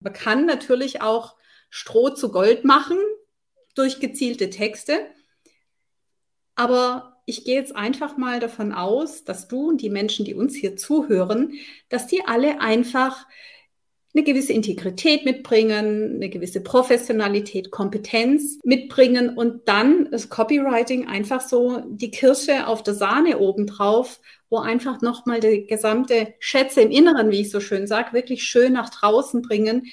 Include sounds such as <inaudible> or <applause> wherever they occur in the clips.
Man kann natürlich auch Stroh zu Gold machen durch gezielte Texte. Aber ich gehe jetzt einfach mal davon aus, dass du und die Menschen, die uns hier zuhören, dass die alle einfach eine gewisse Integrität mitbringen, eine gewisse Professionalität, Kompetenz mitbringen und dann ist Copywriting einfach so die Kirsche auf der Sahne obendrauf, wo einfach nochmal die gesamte Schätze im Inneren, wie ich so schön sage, wirklich schön nach draußen bringen,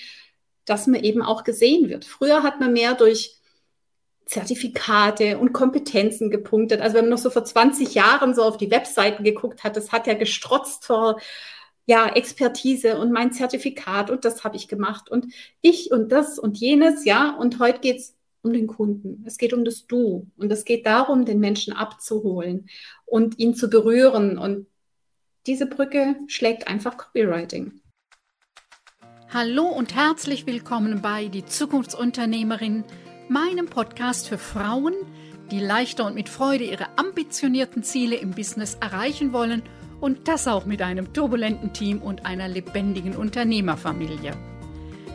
dass man eben auch gesehen wird. Früher hat man mehr durch Zertifikate und Kompetenzen gepunktet. Also wenn man noch so vor 20 Jahren so auf die Webseiten geguckt hat, das hat ja gestrotzt vor ja, Expertise und mein Zertifikat und das habe ich gemacht und ich und das und jenes, ja. Und heute geht es um den Kunden. Es geht um das Du und es geht darum, den Menschen abzuholen und ihn zu berühren. Und diese Brücke schlägt einfach Copywriting. Hallo und herzlich willkommen bei Die Zukunftsunternehmerin, meinem Podcast für Frauen, die leichter und mit Freude ihre ambitionierten Ziele im Business erreichen wollen – und das auch mit einem turbulenten Team und einer lebendigen Unternehmerfamilie.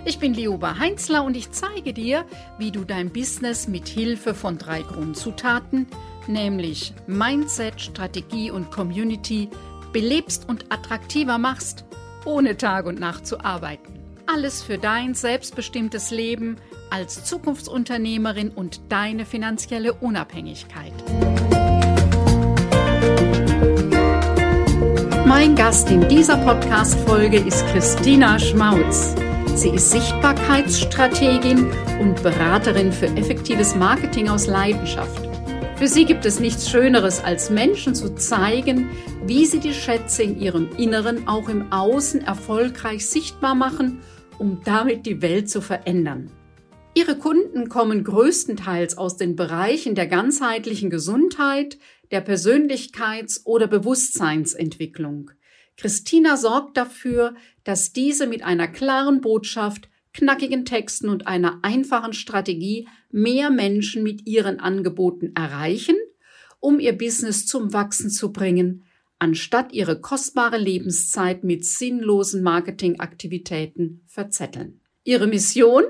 Ich bin Lioba Heinzler und ich zeige dir, wie du dein Business mit Hilfe von drei Grundzutaten, nämlich Mindset, Strategie und Community, belebst und attraktiver machst, ohne Tag und Nacht zu arbeiten. Alles für dein selbstbestimmtes Leben als Zukunftsunternehmerin und deine finanzielle Unabhängigkeit. Mein Gast in dieser Podcast-Folge ist Christina Schmautz. Sie ist Sichtbarkeitsstrategin und Beraterin für effektives Marketing aus Leidenschaft. Für sie gibt es nichts Schöneres, als Menschen zu zeigen, wie sie die Schätze in ihrem Inneren auch im Außen erfolgreich sichtbar machen, um damit die Welt zu verändern. Ihre Kunden kommen größtenteils aus den Bereichen der ganzheitlichen Gesundheit, der Persönlichkeits- oder Bewusstseinsentwicklung. Christina sorgt dafür, dass diese mit einer klaren Botschaft, knackigen Texten und einer einfachen Strategie mehr Menschen mit ihren Angeboten erreichen, um ihr Business zum Wachsen zu bringen, anstatt ihre kostbare Lebenszeit mit sinnlosen Marketingaktivitäten verzetteln. Ihre Mission?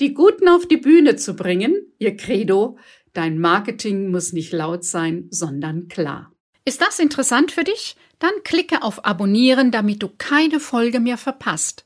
Die Guten auf die Bühne zu bringen, ihr Credo, Dein Marketing muss nicht laut sein, sondern klar. Ist das interessant für dich? Dann klicke auf Abonnieren, damit du keine Folge mehr verpasst.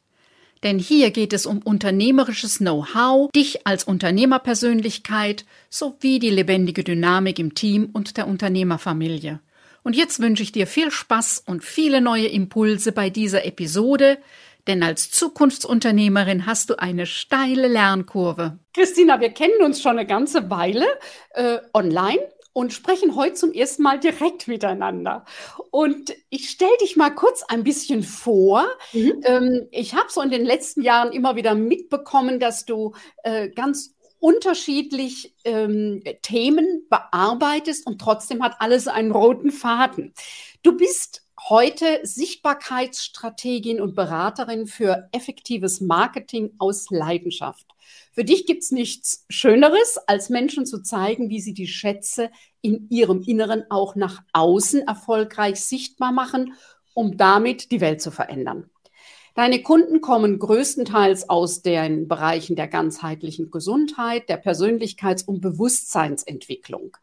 Denn hier geht es um unternehmerisches Know-how, dich als Unternehmerpersönlichkeit sowie die lebendige Dynamik im Team und der Unternehmerfamilie. Und jetzt wünsche ich dir viel Spaß und viele neue Impulse bei dieser Episode, denn als Zukunftsunternehmerin hast du eine steile Lernkurve. Christina, wir kennen uns schon eine ganze Weile äh, online und sprechen heute zum ersten Mal direkt miteinander. Und ich stelle dich mal kurz ein bisschen vor. Mhm. Ähm, ich habe so in den letzten Jahren immer wieder mitbekommen, dass du äh, ganz unterschiedlich ähm, Themen bearbeitest und trotzdem hat alles einen roten Faden. Du bist heute Sichtbarkeitsstrategin und Beraterin für effektives Marketing aus Leidenschaft. Für dich gibt es nichts Schöneres, als Menschen zu zeigen, wie sie die Schätze in ihrem Inneren auch nach außen erfolgreich sichtbar machen, um damit die Welt zu verändern. Deine Kunden kommen größtenteils aus den Bereichen der ganzheitlichen Gesundheit, der Persönlichkeits- und Bewusstseinsentwicklung.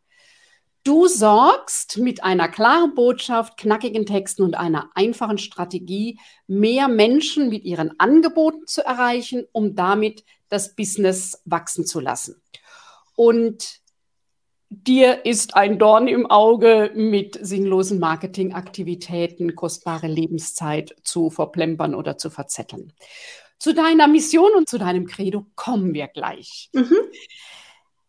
Du sorgst mit einer klaren Botschaft, knackigen Texten und einer einfachen Strategie, mehr Menschen mit ihren Angeboten zu erreichen, um damit das Business wachsen zu lassen. Und dir ist ein Dorn im Auge, mit sinnlosen Marketingaktivitäten kostbare Lebenszeit zu verplempern oder zu verzetteln. Zu deiner Mission und zu deinem Credo kommen wir gleich. Mhm.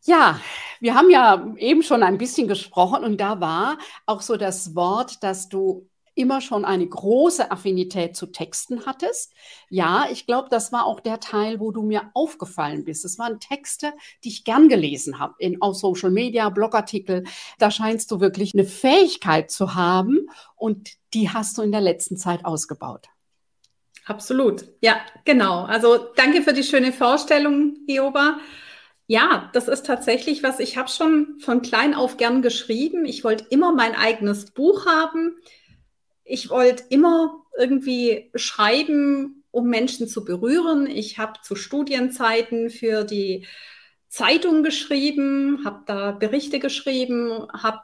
Ja, wir haben ja eben schon ein bisschen gesprochen und da war auch so das Wort, dass du immer schon eine große Affinität zu Texten hattest. Ja, ich glaube, das war auch der Teil, wo du mir aufgefallen bist. Es waren Texte, die ich gern gelesen habe, in, auf Social Media, Blogartikel. Da scheinst du wirklich eine Fähigkeit zu haben und die hast du in der letzten Zeit ausgebaut. Absolut. Ja, genau. Also danke für die schöne Vorstellung, Hioba. Ja, das ist tatsächlich was, ich habe schon von klein auf gern geschrieben. Ich wollte immer mein eigenes Buch haben. Ich wollte immer irgendwie schreiben, um Menschen zu berühren. Ich habe zu Studienzeiten für die Zeitung geschrieben, habe da Berichte geschrieben, habe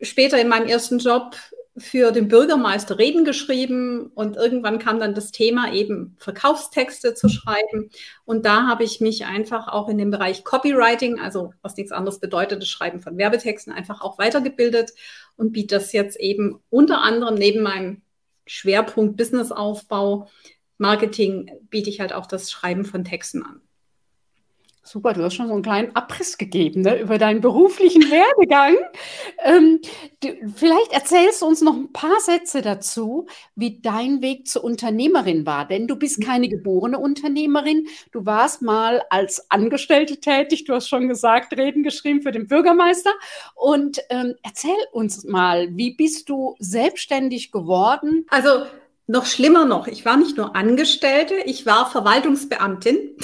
später in meinem ersten Job für den Bürgermeister Reden geschrieben und irgendwann kam dann das Thema eben Verkaufstexte zu schreiben. Und da habe ich mich einfach auch in dem Bereich Copywriting, also was nichts anderes bedeutet, das Schreiben von Werbetexten, einfach auch weitergebildet und biete das jetzt eben unter anderem neben meinem Schwerpunkt Businessaufbau, Marketing, biete ich halt auch das Schreiben von Texten an. Super, du hast schon so einen kleinen Abriss gegeben ne, über deinen beruflichen Werdegang. Ähm, du, vielleicht erzählst du uns noch ein paar Sätze dazu, wie dein Weg zur Unternehmerin war. Denn du bist keine geborene Unternehmerin. Du warst mal als Angestellte tätig. Du hast schon gesagt, Reden geschrieben für den Bürgermeister. Und ähm, erzähl uns mal, wie bist du selbstständig geworden? Also noch schlimmer noch, ich war nicht nur Angestellte, ich war Verwaltungsbeamtin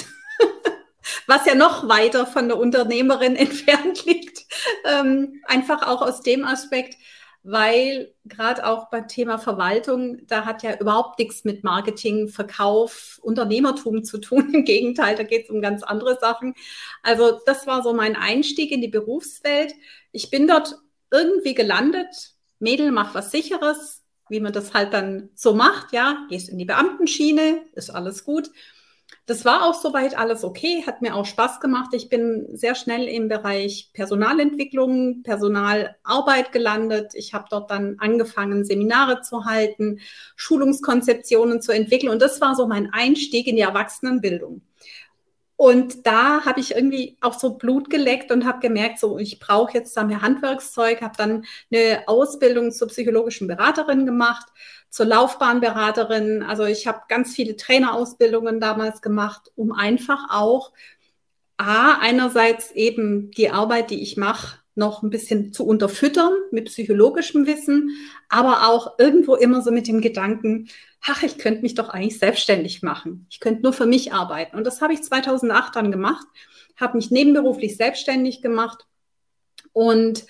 was ja noch weiter von der Unternehmerin <laughs> entfernt liegt. Ähm, einfach auch aus dem Aspekt, weil gerade auch beim Thema Verwaltung, da hat ja überhaupt nichts mit Marketing, Verkauf, Unternehmertum zu tun. <laughs> Im Gegenteil, da geht es um ganz andere Sachen. Also das war so mein Einstieg in die Berufswelt. Ich bin dort irgendwie gelandet. Mädel, mach was Sicheres, wie man das halt dann so macht. Ja, gehst in die Beamtenschiene, ist alles gut. Das war auch soweit alles okay, hat mir auch Spaß gemacht. Ich bin sehr schnell im Bereich Personalentwicklung, Personalarbeit gelandet. Ich habe dort dann angefangen, Seminare zu halten, Schulungskonzeptionen zu entwickeln. Und das war so mein Einstieg in die Erwachsenenbildung. Und da habe ich irgendwie auch so Blut geleckt und habe gemerkt, so ich brauche jetzt da mehr Handwerkszeug, habe dann eine Ausbildung zur psychologischen Beraterin gemacht, zur Laufbahnberaterin. Also ich habe ganz viele Trainerausbildungen damals gemacht, um einfach auch A, einerseits eben die Arbeit, die ich mache, noch ein bisschen zu unterfüttern mit psychologischem Wissen, aber auch irgendwo immer so mit dem Gedanken, ach, ich könnte mich doch eigentlich selbstständig machen. Ich könnte nur für mich arbeiten. Und das habe ich 2008 dann gemacht, habe mich nebenberuflich selbstständig gemacht und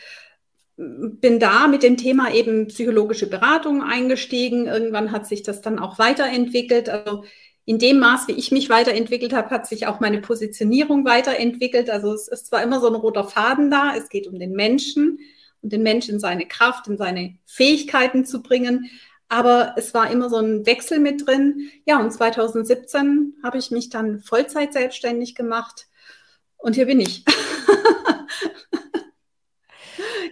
bin da mit dem Thema eben psychologische Beratung eingestiegen. Irgendwann hat sich das dann auch weiterentwickelt. Also in dem Maß, wie ich mich weiterentwickelt habe, hat sich auch meine Positionierung weiterentwickelt. Also es ist zwar immer so ein roter Faden da, es geht um den Menschen und den Menschen in seine Kraft, in seine Fähigkeiten zu bringen, aber es war immer so ein Wechsel mit drin. Ja, und 2017 habe ich mich dann Vollzeit selbstständig gemacht und hier bin ich. <laughs>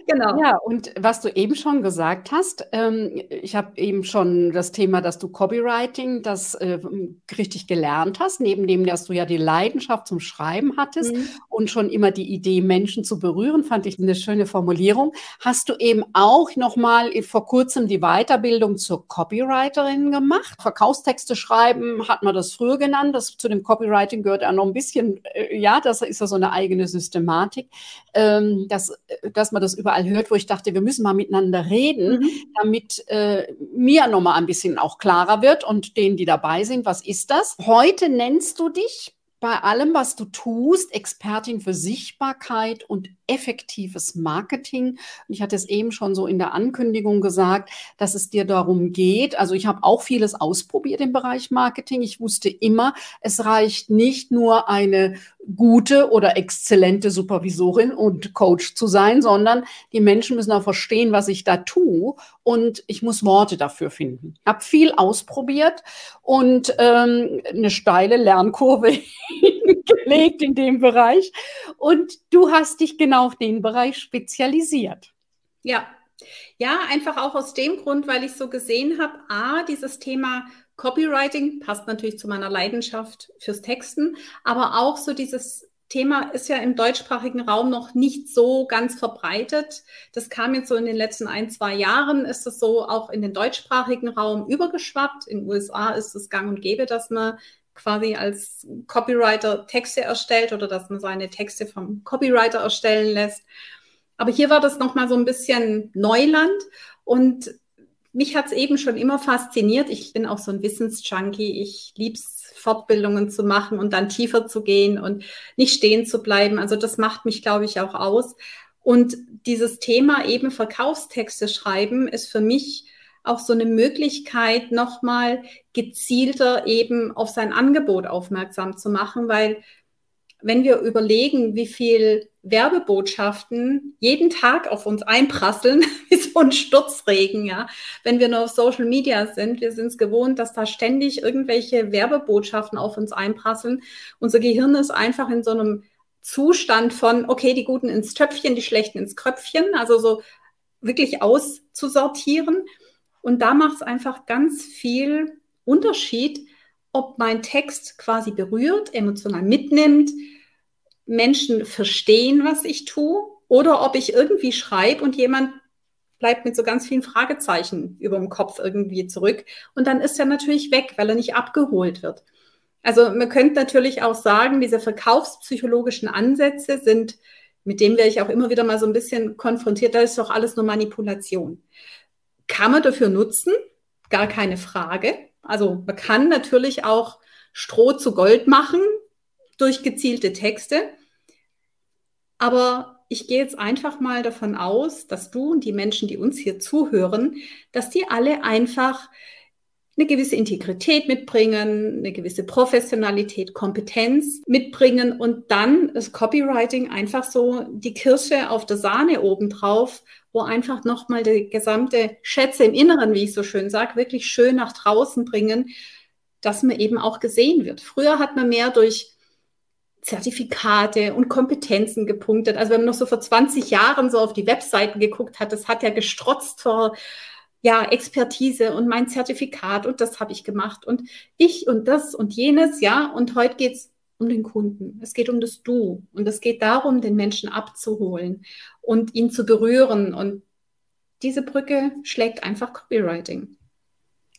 Genau. Ja, und was du eben schon gesagt hast, ähm, ich habe eben schon das Thema, dass du Copywriting, das äh, richtig gelernt hast, neben dem, dass du ja die Leidenschaft zum Schreiben hattest mhm. und schon immer die Idee, Menschen zu berühren, fand ich eine schöne Formulierung. Hast du eben auch nochmal vor kurzem die Weiterbildung zur Copywriterin gemacht? Verkaufstexte schreiben hat man das früher genannt. Das zu dem Copywriting gehört ja noch ein bisschen, äh, ja, das ist ja so eine eigene Systematik, ähm, dass, äh, dass man das über überall hört, wo ich dachte, wir müssen mal miteinander reden, mhm. damit äh, mir nochmal ein bisschen auch klarer wird und denen, die dabei sind, was ist das? Heute nennst du dich bei allem, was du tust, Expertin für Sichtbarkeit und effektives Marketing. Ich hatte es eben schon so in der Ankündigung gesagt, dass es dir darum geht. Also ich habe auch vieles ausprobiert im Bereich Marketing. Ich wusste immer, es reicht nicht nur eine gute oder exzellente Supervisorin und Coach zu sein, sondern die Menschen müssen auch verstehen, was ich da tue und ich muss Worte dafür finden. Hab viel ausprobiert und ähm, eine steile Lernkurve <laughs> gelegt in dem Bereich und du hast dich genau genau auf den Bereich spezialisiert. Ja, ja, einfach auch aus dem Grund, weil ich so gesehen habe, a, dieses Thema Copywriting passt natürlich zu meiner Leidenschaft fürs Texten, aber auch so dieses Thema ist ja im deutschsprachigen Raum noch nicht so ganz verbreitet. Das kam jetzt so in den letzten ein, zwei Jahren, ist es so auch in den deutschsprachigen Raum übergeschwappt. In den USA ist es gang und gäbe, dass man quasi als Copywriter Texte erstellt oder dass man seine Texte vom Copywriter erstellen lässt. Aber hier war das nochmal so ein bisschen Neuland und mich hat es eben schon immer fasziniert. Ich bin auch so ein Wissensjunkie. Ich liebe es, Fortbildungen zu machen und dann tiefer zu gehen und nicht stehen zu bleiben. Also das macht mich, glaube ich, auch aus. Und dieses Thema eben Verkaufstexte schreiben ist für mich auch so eine Möglichkeit, nochmal gezielter eben auf sein Angebot aufmerksam zu machen, weil wenn wir überlegen, wie viel Werbebotschaften jeden Tag auf uns einprasseln, <laughs> wie so ein Sturzregen, ja. Wenn wir nur auf Social Media sind, wir sind es gewohnt, dass da ständig irgendwelche Werbebotschaften auf uns einprasseln. Unser Gehirn ist einfach in so einem Zustand von, okay, die Guten ins Töpfchen, die Schlechten ins Kröpfchen, also so wirklich auszusortieren. Und da macht es einfach ganz viel Unterschied, ob mein Text quasi berührt, emotional mitnimmt, Menschen verstehen, was ich tue, oder ob ich irgendwie schreibe und jemand bleibt mit so ganz vielen Fragezeichen über dem Kopf irgendwie zurück. Und dann ist er natürlich weg, weil er nicht abgeholt wird. Also man könnte natürlich auch sagen, diese verkaufspsychologischen Ansätze sind, mit denen werde ich auch immer wieder mal so ein bisschen konfrontiert, da ist doch alles nur Manipulation. Kann man dafür nutzen? Gar keine Frage. Also man kann natürlich auch Stroh zu Gold machen, durch gezielte Texte. Aber ich gehe jetzt einfach mal davon aus, dass du und die Menschen, die uns hier zuhören, dass die alle einfach eine gewisse Integrität mitbringen, eine gewisse Professionalität, Kompetenz mitbringen und dann das Copywriting einfach so die Kirsche auf der Sahne obendrauf, wo einfach nochmal die gesamte Schätze im Inneren, wie ich so schön sage, wirklich schön nach draußen bringen, dass man eben auch gesehen wird. Früher hat man mehr durch Zertifikate und Kompetenzen gepunktet. Also wenn man noch so vor 20 Jahren so auf die Webseiten geguckt hat, das hat ja gestrotzt vor ja, Expertise und mein Zertifikat und das habe ich gemacht und ich und das und jenes, ja. Und heute geht es um den Kunden. Es geht um das Du und es geht darum, den Menschen abzuholen und ihn zu berühren. Und diese Brücke schlägt einfach Copywriting.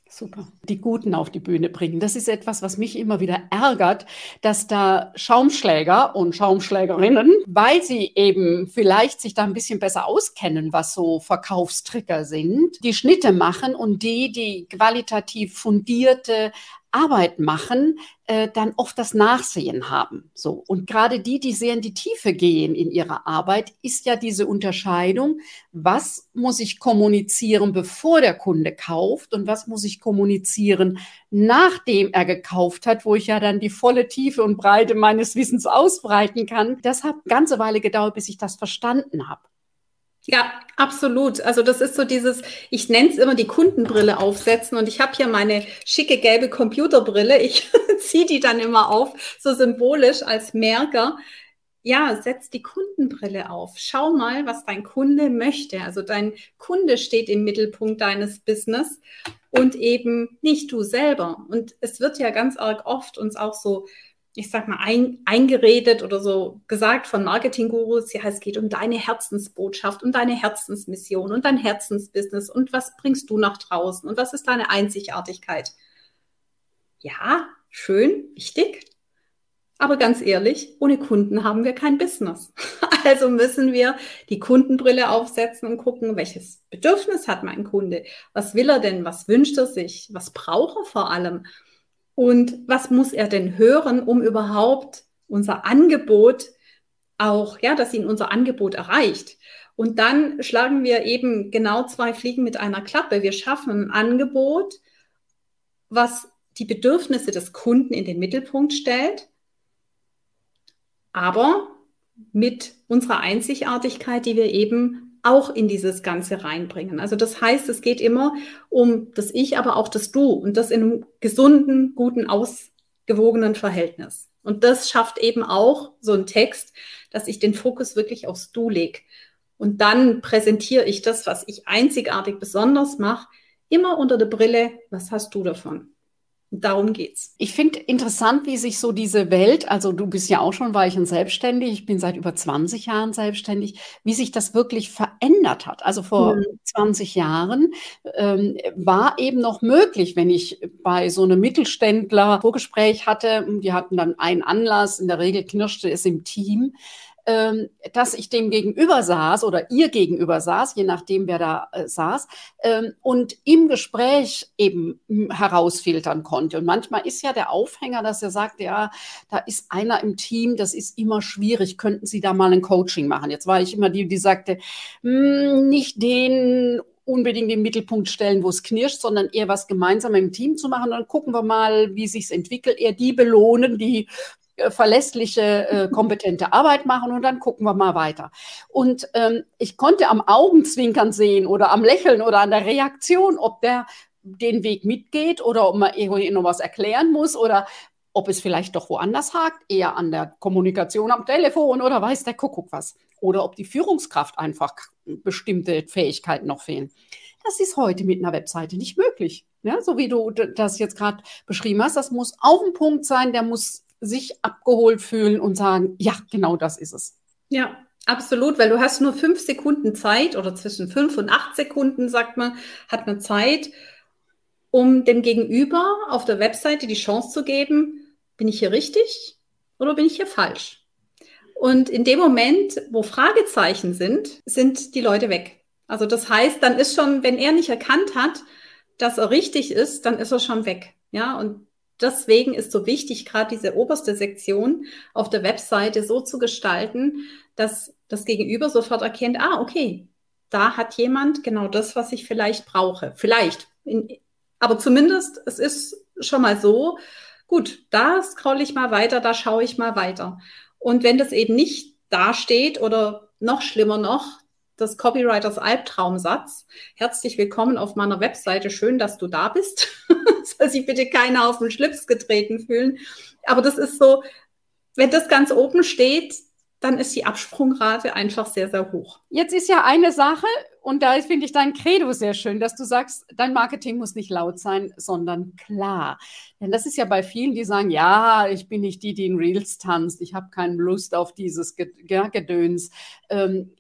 Super. Die Guten auf die Bühne bringen. Das ist etwas, was mich immer wieder ärgert, dass da Schaumschläger und Schaumschlägerinnen, weil sie eben vielleicht sich da ein bisschen besser auskennen, was so Verkaufstricker sind, die Schnitte machen und die, die qualitativ fundierte Arbeit machen, äh, dann oft das Nachsehen haben. So. Und gerade die, die sehr in die Tiefe gehen in ihrer Arbeit, ist ja diese Unterscheidung, was muss ich kommunizieren, bevor der Kunde kauft und was muss ich kommunizieren, nachdem er gekauft hat, wo ich ja dann die volle Tiefe und Breite meines Wissens ausbreiten kann. Das hat eine ganze Weile gedauert, bis ich das verstanden habe. Ja, absolut. Also das ist so dieses, ich nenne es immer die Kundenbrille aufsetzen und ich habe hier meine schicke gelbe Computerbrille. Ich <laughs> ziehe die dann immer auf, so symbolisch als Merker. Ja, setz die Kundenbrille auf. Schau mal, was dein Kunde möchte. Also dein Kunde steht im Mittelpunkt deines Business und eben nicht du selber. Und es wird ja ganz arg oft uns auch so ich sag mal, ein, eingeredet oder so gesagt von Marketinggurus, ja, es geht um deine Herzensbotschaft, um deine Herzensmission und dein Herzensbusiness und was bringst du nach draußen und was ist deine Einzigartigkeit? Ja, schön, wichtig. Aber ganz ehrlich, ohne Kunden haben wir kein Business. <laughs> Also müssen wir die Kundenbrille aufsetzen und gucken, welches Bedürfnis hat mein Kunde? Was will er denn? Was wünscht er sich? Was braucht er vor allem? Und was muss er denn hören, um überhaupt unser Angebot auch, ja, dass ihn unser Angebot erreicht? Und dann schlagen wir eben genau zwei Fliegen mit einer Klappe. Wir schaffen ein Angebot, was die Bedürfnisse des Kunden in den Mittelpunkt stellt, aber mit unserer Einzigartigkeit, die wir eben auch in dieses Ganze reinbringen. Also das heißt, es geht immer um das Ich, aber auch das Du und das in einem gesunden, guten, ausgewogenen Verhältnis. Und das schafft eben auch so ein Text, dass ich den Fokus wirklich aufs Du lege. Und dann präsentiere ich das, was ich einzigartig besonders mache, immer unter der Brille, was hast du davon? Darum geht's. Ich finde interessant, wie sich so diese Welt, also du bist ja auch schon Weichen selbstständig, ich bin seit über 20 Jahren selbstständig, wie sich das wirklich verändert hat. Also vor mhm. 20 Jahren ähm, war eben noch möglich, wenn ich bei so einem Mittelständler Vorgespräch hatte, die hatten dann einen Anlass, in der Regel knirschte es im Team, ähm, dass ich dem gegenüber saß oder ihr gegenüber saß, je nachdem, wer da äh, saß, ähm, und im Gespräch eben hm, herausfiltern konnte. Und manchmal ist ja der Aufhänger, dass er sagt, ja, da ist einer im Team, das ist immer schwierig, könnten Sie da mal ein Coaching machen? Jetzt war ich immer die, die sagte, hm, nicht den unbedingt im Mittelpunkt stellen, wo es knirscht, sondern eher was gemeinsam im Team zu machen. Dann gucken wir mal, wie sich entwickelt. Eher die belohnen, die verlässliche, äh, kompetente Arbeit machen und dann gucken wir mal weiter. Und ähm, ich konnte am Augenzwinkern sehen oder am Lächeln oder an der Reaktion, ob der den Weg mitgeht oder ob man irgendwie noch was erklären muss oder ob es vielleicht doch woanders hakt, eher an der Kommunikation am Telefon oder weiß der Kuckuck was. Oder ob die Führungskraft einfach bestimmte Fähigkeiten noch fehlen. Das ist heute mit einer Webseite nicht möglich. Ja, so wie du das jetzt gerade beschrieben hast, das muss auf dem Punkt sein, der muss sich abgeholt fühlen und sagen, ja, genau das ist es. Ja, absolut, weil du hast nur fünf Sekunden Zeit oder zwischen fünf und acht Sekunden, sagt man, hat man Zeit, um dem Gegenüber auf der Webseite die Chance zu geben, bin ich hier richtig oder bin ich hier falsch? Und in dem Moment, wo Fragezeichen sind, sind die Leute weg. Also das heißt, dann ist schon, wenn er nicht erkannt hat, dass er richtig ist, dann ist er schon weg. Ja, und deswegen ist so wichtig, gerade diese oberste Sektion auf der Webseite so zu gestalten, dass das Gegenüber sofort erkennt, ah, okay, da hat jemand genau das, was ich vielleicht brauche. Vielleicht. In, aber zumindest, es ist schon mal so, gut, da scrolle ich mal weiter, da schaue ich mal weiter. Und wenn das eben nicht dasteht oder noch schlimmer noch, des Copywriters Albtraumsatz. Herzlich willkommen auf meiner Webseite. Schön, dass du da bist. <laughs> Soll sich bitte keiner auf den Schlips getreten fühlen. Aber das ist so, wenn das ganz oben steht, dann ist die Absprungrate einfach sehr, sehr hoch. Jetzt ist ja eine Sache, und da finde ich dein Credo sehr schön, dass du sagst, dein Marketing muss nicht laut sein, sondern klar. Denn das ist ja bei vielen, die sagen, ja, ich bin nicht die, die in Reels tanzt, ich habe keine Lust auf dieses Gedöns. Ähm,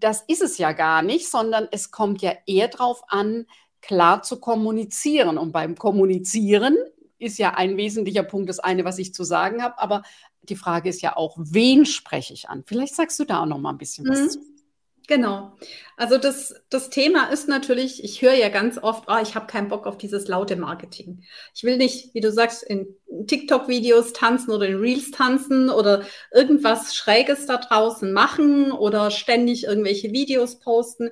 das ist es ja gar nicht, sondern es kommt ja eher darauf an, klar zu kommunizieren. Und beim Kommunizieren ist ja ein wesentlicher Punkt das eine, was ich zu sagen habe. Aber die Frage ist ja auch, wen spreche ich an? Vielleicht sagst du da auch noch mal ein bisschen was mhm. zu. Genau. Also das, das Thema ist natürlich, ich höre ja ganz oft, oh, ich habe keinen Bock auf dieses laute Marketing. Ich will nicht, wie du sagst, in TikTok-Videos tanzen oder in Reels tanzen oder irgendwas Schräges da draußen machen oder ständig irgendwelche Videos posten.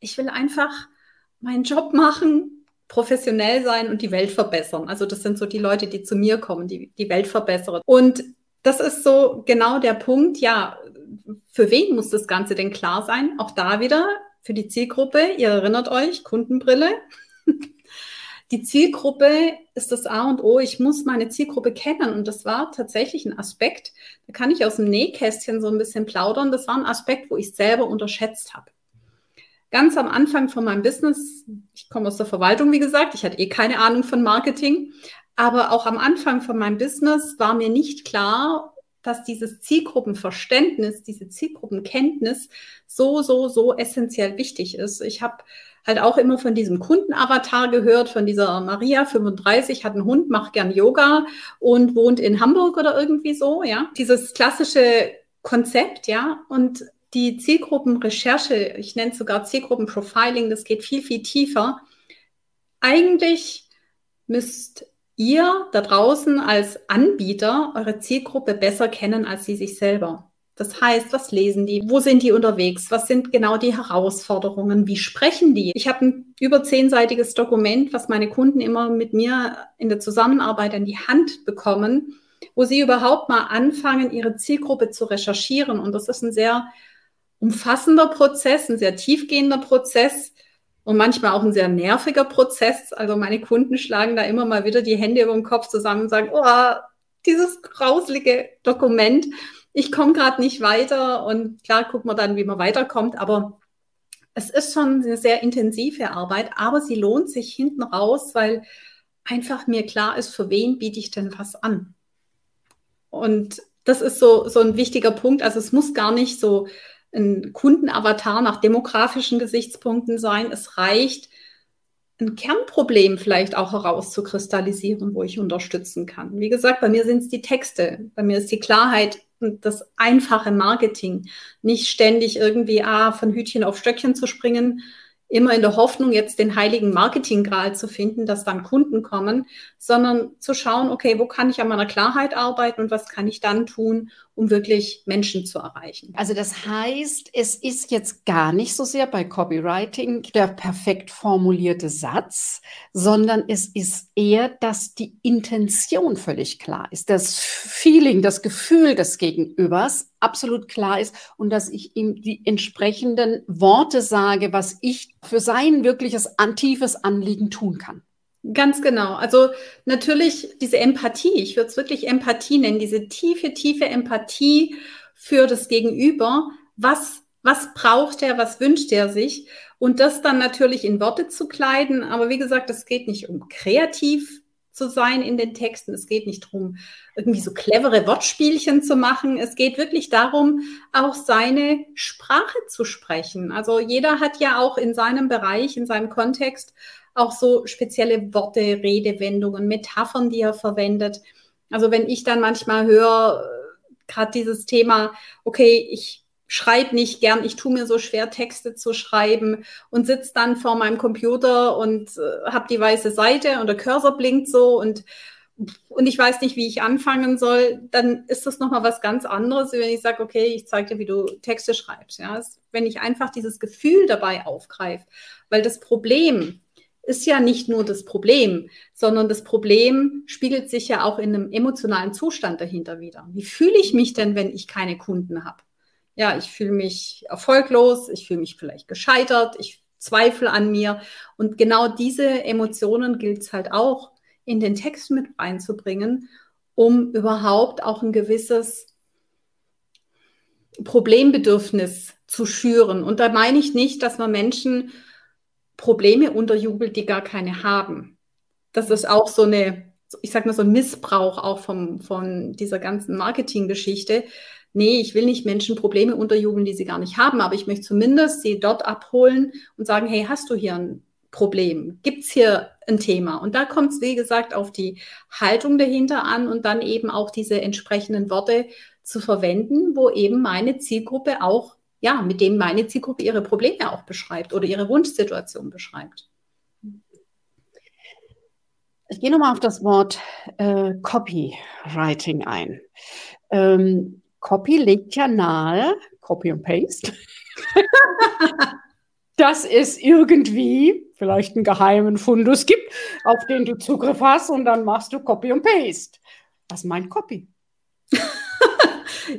Ich will einfach meinen Job machen, professionell sein und die Welt verbessern. Also das sind so die Leute, die zu mir kommen, die die Welt verbessern. Und das ist so genau der Punkt, ja, für wen muss das Ganze denn klar sein? Auch da wieder für die Zielgruppe. Ihr erinnert euch, Kundenbrille. <laughs> Die Zielgruppe ist das A und O. Ich muss meine Zielgruppe kennen. Und das war tatsächlich ein Aspekt, da kann ich aus dem Nähkästchen so ein bisschen plaudern. Das war ein Aspekt, wo ich selber unterschätzt habe. Ganz am Anfang von meinem Business, ich komme aus der Verwaltung, wie gesagt, ich hatte eh keine Ahnung von Marketing, aber auch am Anfang von meinem Business war mir nicht klar, dass dieses Zielgruppenverständnis, diese Zielgruppenkenntnis so, so, so essentiell wichtig ist. Ich habe halt auch immer von diesem Kundenavatar gehört, von dieser Maria 35, hat einen Hund, macht gern Yoga und wohnt in Hamburg oder irgendwie so, ja. Dieses klassische Konzept, ja. Und die Zielgruppenrecherche, ich nenne es sogar Zielgruppenprofiling, das geht viel, viel tiefer. Eigentlich müsst ihr da draußen als Anbieter eure Zielgruppe besser kennen als sie sich selber. Das heißt, was lesen die? Wo sind die unterwegs? Was sind genau die Herausforderungen? Wie sprechen die? Ich habe ein über zehnseitiges Dokument, was meine Kunden immer mit mir in der Zusammenarbeit an die Hand bekommen, wo sie überhaupt mal anfangen, ihre Zielgruppe zu recherchieren. Und das ist ein sehr umfassender Prozess, ein sehr tiefgehender Prozess, und manchmal auch ein sehr nerviger Prozess. Also meine Kunden schlagen da immer mal wieder die Hände über den Kopf zusammen und sagen, oh, dieses grauslige Dokument, ich komme gerade nicht weiter. Und klar gucken wir dann, wie man weiterkommt, aber es ist schon eine sehr intensive Arbeit, aber sie lohnt sich hinten raus, weil einfach mir klar ist, für wen biete ich denn was an. Und das ist so, so ein wichtiger Punkt. Also es muss gar nicht so ein Kundenavatar nach demografischen Gesichtspunkten sein. Es reicht, ein Kernproblem vielleicht auch herauszukristallisieren, wo ich unterstützen kann. Wie gesagt, bei mir sind es die Texte, bei mir ist die Klarheit und das einfache Marketing, nicht ständig irgendwie ah, von Hütchen auf Stöckchen zu springen. immer in der Hoffnung, jetzt den heiligen Marketinggral zu finden, dass dann Kunden kommen, sondern zu schauen, okay, wo kann ich an meiner Klarheit arbeiten und was kann ich dann tun, um wirklich Menschen zu erreichen. Also das heißt, es ist jetzt gar nicht so sehr bei Copywriting der perfekt formulierte Satz, sondern es ist eher, dass die Intention völlig klar ist, das Feeling, das Gefühl des Gegenübers absolut klar ist und dass ich ihm die entsprechenden Worte sage, was ich für sein wirkliches tiefes Anliegen tun kann. Ganz genau. Also natürlich diese Empathie, ich würde es wirklich Empathie nennen, diese tiefe, tiefe Empathie für das Gegenüber. Was, was braucht er, was wünscht er sich? Und das dann natürlich in Worte zu kleiden. Aber wie gesagt, es geht nicht um kreativ zu sein in den Texten. Es geht nicht darum, irgendwie so clevere Wortspielchen zu machen. Es geht wirklich darum, auch seine Sprache zu sprechen. Also jeder hat ja auch in seinem Bereich, in seinem Kontext auch so spezielle Worte, Redewendungen, Metaphern, die er verwendet. Also wenn ich dann manchmal höre, äh, gerade dieses Thema, okay, ich schreibe nicht gern, ich tue mir so schwer, Texte zu schreiben und sitze dann vor meinem Computer und äh, habe die weiße Seite und der Cursor blinkt so und und ich weiß nicht, wie ich anfangen soll, dann ist das nochmal was ganz anderes, wenn ich sage, okay, ich zeige dir, wie du Texte schreibst. Ja? Wenn ich einfach dieses Gefühl dabei aufgreife. Weil das Problem ist ja nicht nur das Problem, sondern das Problem spiegelt sich ja auch in einem emotionalen Zustand dahinter wieder. Wie fühle ich mich denn, wenn ich keine Kunden habe? Ja, ich fühle mich erfolglos, ich fühle mich vielleicht gescheitert, ich zweifle an mir. Und genau diese Emotionen gilt es halt auch in den Text mit reinzubringen, um überhaupt auch ein gewisses Problembedürfnis zu schüren. Und da meine ich nicht, dass man Menschen Probleme unterjubelt, die gar keine haben. Das ist auch so eine, ich sag mal, so ein Missbrauch auch vom, von dieser ganzen Marketinggeschichte. Nee, ich will nicht Menschen Probleme unterjubeln, die sie gar nicht haben, aber ich möchte zumindest sie dort abholen und sagen, hey, hast du hier ein Problem? Gibt es hier ein Thema? Und da kommt es, wie gesagt, auf die Haltung dahinter an und dann eben auch diese entsprechenden Worte zu verwenden, wo eben meine Zielgruppe auch ja, mit dem meine Zielgruppe ihre Probleme auch beschreibt oder ihre Wunschsituation beschreibt. Ich gehe nochmal auf das Wort äh, Copywriting ein. Ähm, Copy legt ja nahe, Copy und Paste, <laughs> dass es irgendwie vielleicht einen geheimen Fundus gibt, auf den du Zugriff hast und dann machst du Copy und Paste. Was meint Copy? <laughs>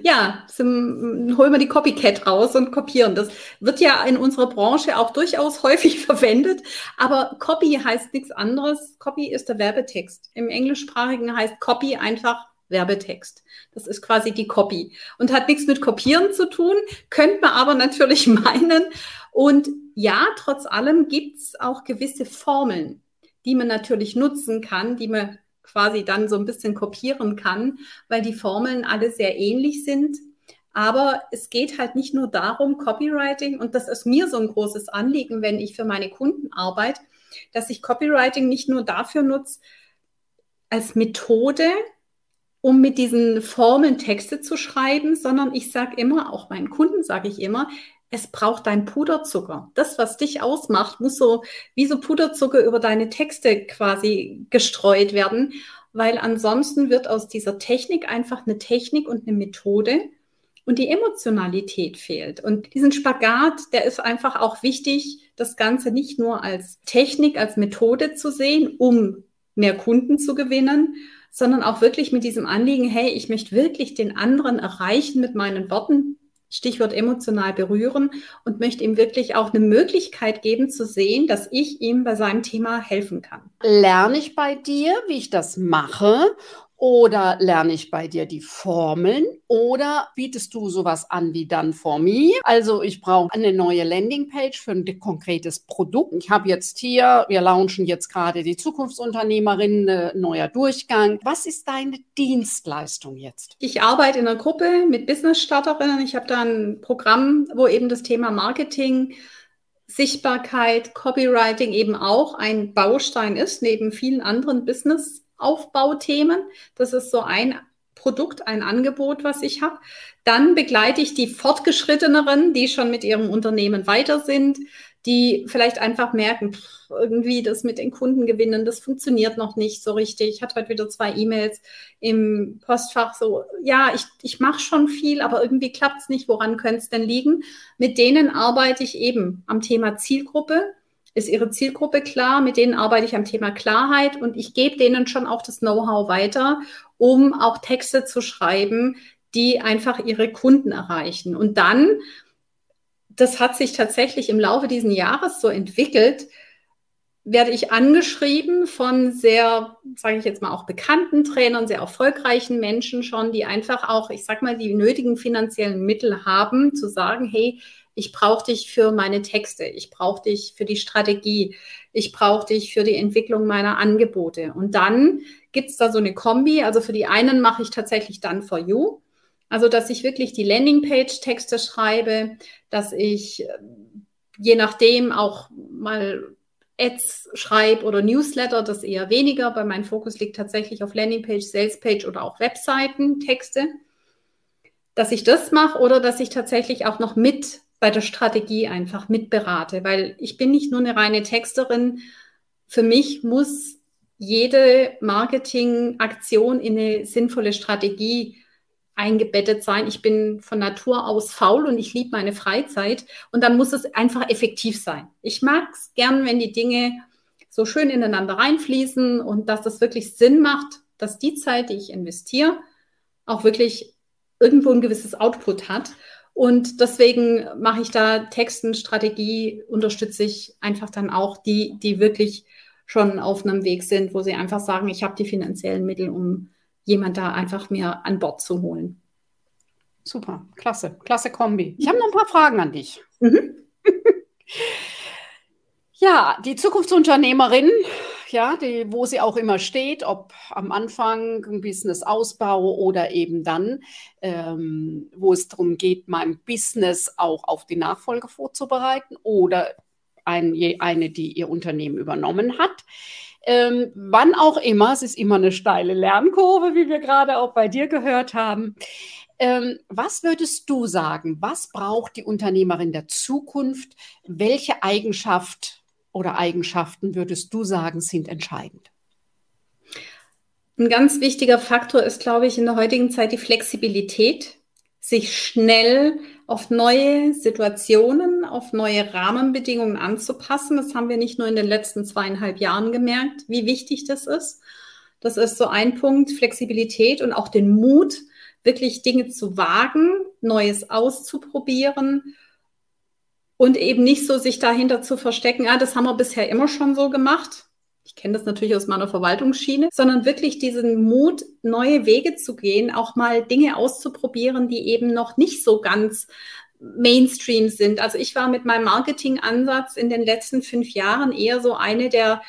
ja, holen wir die Copycat raus und kopieren. Das wird ja in unserer Branche auch durchaus <laughs> häufig verwendet. Aber Copy heißt nichts anderes. Copy ist der Werbetext. Im Englischsprachigen heißt Copy einfach Werbetext. Das ist quasi die Copy und hat nichts mit Kopieren zu tun, könnte man aber natürlich <laughs> meinen. Und ja, trotz allem gibt es auch gewisse Formeln, die man natürlich nutzen kann, die man quasi dann so ein bisschen kopieren kann, weil die Formeln alle sehr ähnlich sind. Aber es geht halt nicht nur darum, Copywriting, und das ist mir so ein großes Anliegen, wenn ich für meine Kunden arbeite, dass ich Copywriting nicht nur dafür nutze, als Methode, um mit diesen Formeln Texte zu schreiben, sondern ich sage immer, auch meinen Kunden sage ich immer, es braucht dein Puderzucker. Das, was dich ausmacht, muss so wie so Puderzucker über deine Texte quasi gestreut werden, weil ansonsten wird aus dieser Technik einfach eine Technik und eine Methode und die Emotionalität fehlt. Und diesen Spagat, der ist einfach auch wichtig, das Ganze nicht nur als Technik, als Methode zu sehen, um mehr Kunden zu gewinnen, sondern auch wirklich mit diesem Anliegen, hey, ich möchte wirklich den anderen erreichen mit meinen Worten, Stichwort emotional berühren und möchte ihm wirklich auch eine Möglichkeit geben zu sehen, dass ich ihm bei seinem Thema helfen kann. Lerne ich bei dir, wie ich das mache oder lerne ich bei dir die Formeln oder bietest du sowas an wie dann for me? Also ich brauche eine neue Landingpage für ein konkretes Produkt. Ich habe jetzt hier, wir launchen jetzt gerade die Zukunftsunternehmerin, äh, neuer Durchgang. Was ist deine Dienstleistung jetzt? Ich arbeite in einer Gruppe mit Business-Starterinnen. Ich habe da ein Programm, wo eben das Thema Marketing Sichtbarkeit, Copywriting eben auch ein Baustein ist, neben vielen anderen Business Aufbauthemen. Das ist so ein Produkt, ein Angebot, was ich habe. Dann begleite ich die fortgeschritteneren, die schon mit ihrem Unternehmen weiter sind, die vielleicht einfach merken, pff, irgendwie das mit den Kunden gewinnen, das funktioniert noch nicht so richtig. Ich hatte heute wieder zwei E-Mails im Postfach, so, ja, ich, ich mache schon viel, aber irgendwie klappt es nicht. Woran könnte es denn liegen? Mit denen arbeite ich eben am Thema Zielgruppe. Ist ihre Zielgruppe klar? Mit denen arbeite ich am Thema Klarheit und ich gebe denen schon auch das Know-how weiter, um auch Texte zu schreiben, die einfach ihre Kunden erreichen. Und dann das hat sich tatsächlich im Laufe dieses Jahres so entwickelt, werde ich angeschrieben von sehr, sage ich jetzt mal, auch bekannten Trainern, sehr erfolgreichen Menschen schon, die einfach auch, ich sag mal, die nötigen finanziellen Mittel haben, zu sagen, hey, ich brauche dich für meine Texte, ich brauche dich für die Strategie, ich brauche dich für die Entwicklung meiner Angebote. Und dann gibt es da so eine Kombi. Also für die einen mache ich tatsächlich dann for you. Also, dass ich wirklich die Landingpage-Texte schreibe, dass ich äh, je nachdem auch mal Ads schreibe oder Newsletter, das eher weniger, weil mein Fokus liegt tatsächlich auf Landingpage, Salespage oder auch Webseiten, Texte. Dass ich das mache oder dass ich tatsächlich auch noch mit bei der Strategie einfach mitberate, weil ich bin nicht nur eine reine Texterin. Für mich muss jede Marketingaktion in eine sinnvolle Strategie eingebettet sein. Ich bin von Natur aus faul und ich liebe meine Freizeit. Und dann muss es einfach effektiv sein. Ich mag es gern, wenn die Dinge so schön ineinander reinfließen und dass das wirklich Sinn macht, dass die Zeit, die ich investiere, auch wirklich irgendwo ein gewisses Output hat. Und deswegen mache ich da Texten, Strategie, unterstütze ich einfach dann auch die, die wirklich schon auf einem Weg sind, wo sie einfach sagen, ich habe die finanziellen Mittel, um jemand da einfach mir an Bord zu holen. Super, klasse, klasse Kombi. Ich habe noch ein paar Fragen an dich. Mhm. <laughs> ja, die Zukunftsunternehmerin, ja, die, wo sie auch immer steht, ob am Anfang ein Business-Ausbau oder eben dann, ähm, wo es darum geht, mein Business auch auf die Nachfolge vorzubereiten oder ein, eine, die ihr Unternehmen übernommen hat. Ähm, wann auch immer, es ist immer eine steile Lernkurve, wie wir gerade auch bei dir gehört haben. Ähm, was würdest du sagen? Was braucht die Unternehmerin der Zukunft? Welche Eigenschaft oder Eigenschaften würdest du sagen, sind entscheidend? Ein ganz wichtiger Faktor ist, glaube ich, in der heutigen Zeit die Flexibilität, sich schnell auf neue Situationen, auf neue Rahmenbedingungen anzupassen. Das haben wir nicht nur in den letzten zweieinhalb Jahren gemerkt, wie wichtig das ist. Das ist so ein Punkt, Flexibilität und auch den Mut, wirklich Dinge zu wagen, Neues auszuprobieren und eben nicht so sich dahinter zu verstecken, ah, das haben wir bisher immer schon so gemacht. Ich kenne das natürlich aus meiner Verwaltungsschiene, sondern wirklich diesen Mut, neue Wege zu gehen, auch mal Dinge auszuprobieren, die eben noch nicht so ganz Mainstream sind. Also ich war mit meinem Marketingansatz in den letzten fünf Jahren eher so eine der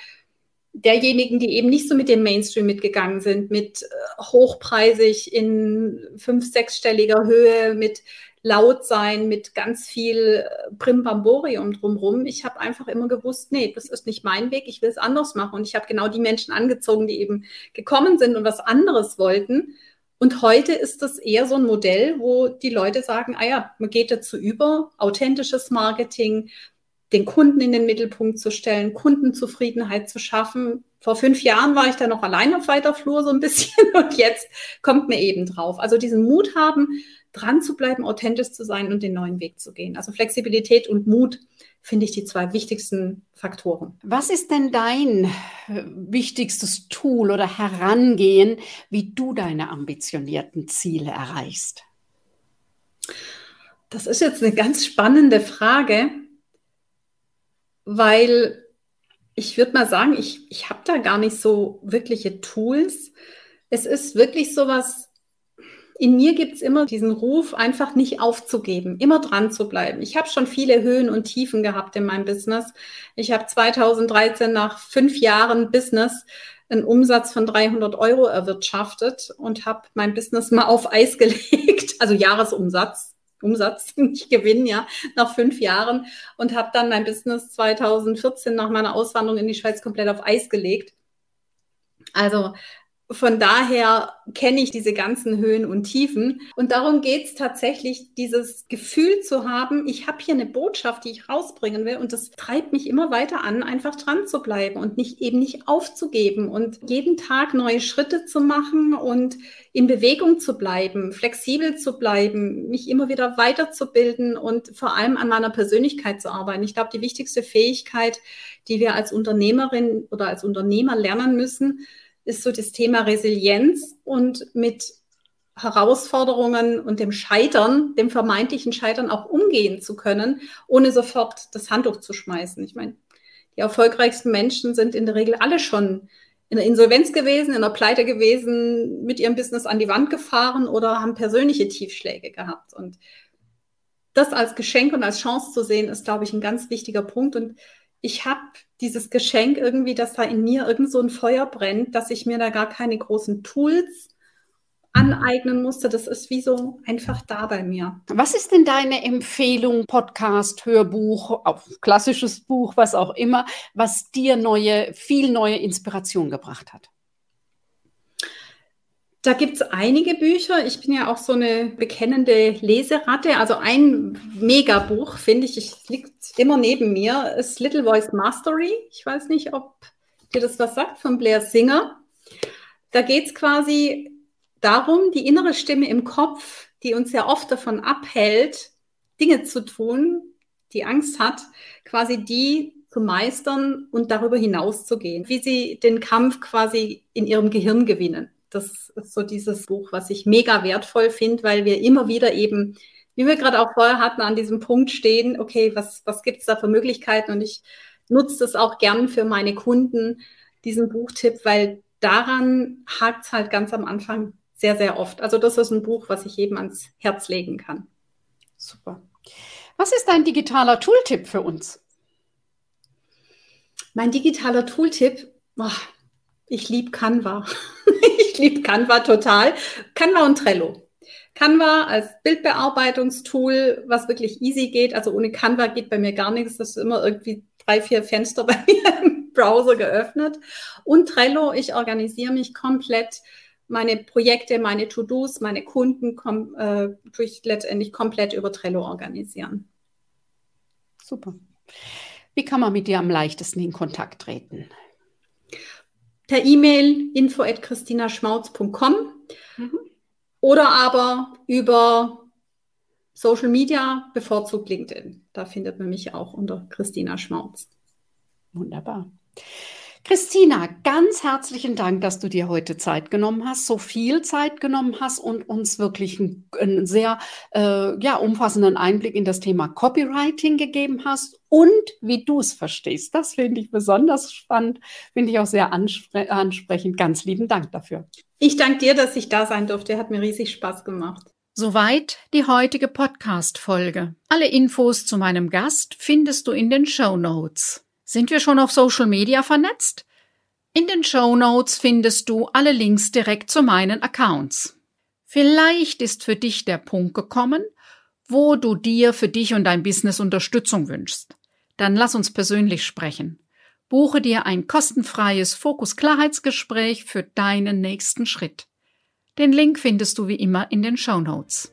derjenigen, die eben nicht so mit dem Mainstream mitgegangen sind, mit äh, hochpreisig in fünf-, sechsstelliger Höhe, mit laut sein, mit ganz viel äh, Primbamborium drumherum. Ich habe einfach immer gewusst, nee, das ist nicht mein Weg, ich will es anders machen. Und ich habe genau die Menschen angezogen, die eben gekommen sind und was anderes wollten. Und heute ist das eher so ein Modell, wo die Leute sagen, ah ja, man geht dazu über, authentisches Marketing, den Kunden in den Mittelpunkt zu stellen, Kundenzufriedenheit zu schaffen. Vor fünf Jahren war ich da noch allein auf weiter Flur so ein bisschen <laughs> und jetzt kommt mir eben drauf. Also diesen Mut haben, dran zu bleiben, authentisch zu sein und den neuen Weg zu gehen. Also Flexibilität und Mut finde ich die zwei wichtigsten Faktoren. Was ist denn dein äh, wichtigstes Tool oder Herangehen, wie du deine ambitionierten Ziele erreichst? Das ist jetzt eine ganz spannende Frage weil ich würde mal sagen, ich, ich habe da gar nicht so wirkliche Tools. Es ist wirklich so was, in mir gibt es immer diesen Ruf, einfach nicht aufzugeben, immer dran zu bleiben. Ich habe schon viele Höhen und Tiefen gehabt in meinem Business. Ich habe 2013 nach fünf Jahren Business einen Umsatz von 300 Euro erwirtschaftet und habe mein Business mal auf Eis <laughs> gelegt, also Jahresumsatz Umsatz, <laughs> nicht Gewinn, ja, nach fünf Jahren und habe dann mein Business 2014 nach meiner Auswanderung in die Schweiz komplett auf Eis gelegt. Also von daher kenne ich diese ganzen Höhen und Tiefen. Und darum geht es tatsächlich, dieses Gefühl zu haben, ich habe hier eine Botschaft, die ich rausbringen will. Und das treibt mich immer weiter an, einfach dran zu bleiben und nicht eben nicht aufzugeben und jeden Tag neue Schritte zu machen und in Bewegung zu bleiben, flexibel zu bleiben, mich immer wieder weiterzubilden und vor allem an meiner Persönlichkeit zu arbeiten. Ich glaube, die wichtigste Fähigkeit, die wir als Unternehmerin oder als Unternehmer lernen müssen, ist so das Thema Resilienz und mit Herausforderungen und dem Scheitern, dem vermeintlichen Scheitern auch umgehen zu können, ohne sofort das Handtuch zu schmeißen. Ich meine, die erfolgreichsten Menschen sind in der Regel alle schon in der Insolvenz gewesen, in der Pleite gewesen, mit ihrem Business an die Wand gefahren oder haben persönliche Tiefschläge gehabt. Und das als Geschenk und als Chance zu sehen, ist, glaube ich, ein ganz wichtiger Punkt. Und ich habe dieses Geschenk irgendwie, dass da in mir irgend so ein Feuer brennt, dass ich mir da gar keine großen Tools aneignen musste. Das ist wie so einfach da bei mir. Was ist denn deine Empfehlung, Podcast, Hörbuch, klassisches Buch, was auch immer, was dir neue, viel neue Inspiration gebracht hat? Da gibt es einige Bücher. Ich bin ja auch so eine bekennende Leseratte. Also ein Megabuch, finde ich, es liegt immer neben mir, ist Little Voice Mastery. Ich weiß nicht, ob dir das was sagt, von Blair Singer. Da geht es quasi darum, die innere Stimme im Kopf, die uns ja oft davon abhält, Dinge zu tun, die Angst hat, quasi die zu meistern und darüber hinaus zu gehen, wie sie den Kampf quasi in ihrem Gehirn gewinnen. Das ist so dieses Buch, was ich mega wertvoll finde, weil wir immer wieder eben, wie wir gerade auch vorher hatten, an diesem Punkt stehen, okay, was, was gibt es da für Möglichkeiten? Und ich nutze das auch gern für meine Kunden, diesen Buchtipp, weil daran hakt es halt ganz am Anfang sehr, sehr oft. Also das ist ein Buch, was ich jedem ans Herz legen kann. Super. Was ist dein digitaler Tooltip für uns? Mein digitaler Tooltip, oh, ich liebe Canva. <laughs> ich liebe Canva total. Canva und Trello. Canva als Bildbearbeitungstool, was wirklich easy geht. Also ohne Canva geht bei mir gar nichts. Das ist immer irgendwie drei, vier Fenster <laughs> bei mir im Browser geöffnet. Und Trello, ich organisiere mich komplett. Meine Projekte, meine To-Dos, meine Kunden kom äh, durch letztendlich komplett über Trello organisieren. Super. Wie kann man mit dir am leichtesten in Kontakt treten? Per E-Mail info at christinaschmautz.com mhm. oder aber über Social Media, bevorzugt LinkedIn. Da findet man mich auch unter Christina Schmautz. Wunderbar. Christina, ganz herzlichen Dank, dass du dir heute Zeit genommen hast, so viel Zeit genommen hast und uns wirklich einen, einen sehr äh, ja, umfassenden Einblick in das Thema Copywriting gegeben hast und wie du es verstehst. Das finde ich besonders spannend, finde ich auch sehr anspre ansprechend. Ganz lieben Dank dafür. Ich danke dir, dass ich da sein durfte. Hat mir riesig Spaß gemacht. Soweit die heutige Podcast-Folge. Alle Infos zu meinem Gast findest du in den Show Notes. Sind wir schon auf Social Media vernetzt? In den Show Notes findest du alle Links direkt zu meinen Accounts. Vielleicht ist für dich der Punkt gekommen, wo du dir für dich und dein Business Unterstützung wünschst. Dann lass uns persönlich sprechen. Buche dir ein kostenfreies Fokus-Klarheitsgespräch für deinen nächsten Schritt. Den Link findest du wie immer in den Show Notes.